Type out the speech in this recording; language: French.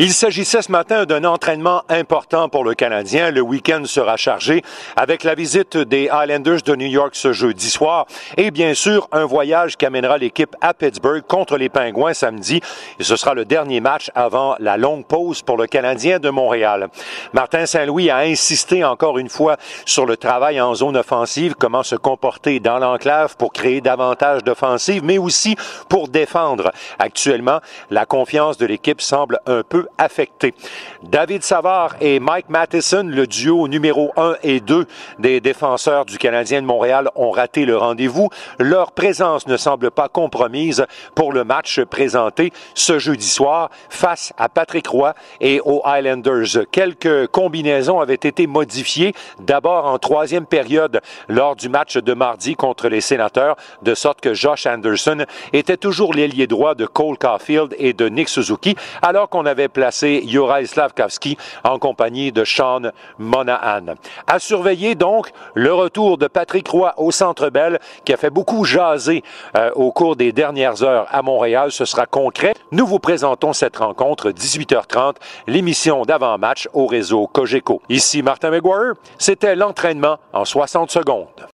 Il s'agissait ce matin d'un entraînement important pour le Canadien. Le week-end sera chargé avec la visite des Highlanders de New York ce jeudi soir et bien sûr un voyage qui amènera l'équipe à Pittsburgh contre les Pingouins samedi. Et ce sera le dernier match avant la longue pause pour le Canadien de Montréal. Martin Saint-Louis a insisté encore une fois sur le travail en zone offensive, comment se comporter dans l'enclave pour créer davantage d'offensives, mais aussi pour défendre. Actuellement, la confiance de l'équipe semble un peu affecté. David Savard et Mike Matheson, le duo numéro 1 et 2 des défenseurs du Canadien de Montréal, ont raté le rendez-vous. Leur présence ne semble pas compromise pour le match présenté ce jeudi soir face à Patrick Roy et aux Highlanders. Quelques combinaisons avaient été modifiées, d'abord en troisième période lors du match de mardi contre les sénateurs, de sorte que Josh Anderson était toujours l'ailier droit de Cole Caulfield et de Nick Suzuki, alors qu'on avait placé Juraj en compagnie de Sean Monahan. À surveiller donc le retour de Patrick Roy au Centre Bell qui a fait beaucoup jaser euh, au cours des dernières heures à Montréal. Ce sera concret. Nous vous présentons cette rencontre 18h30, l'émission d'avant-match au réseau Cogeco. Ici Martin McGuire. C'était l'entraînement en 60 secondes.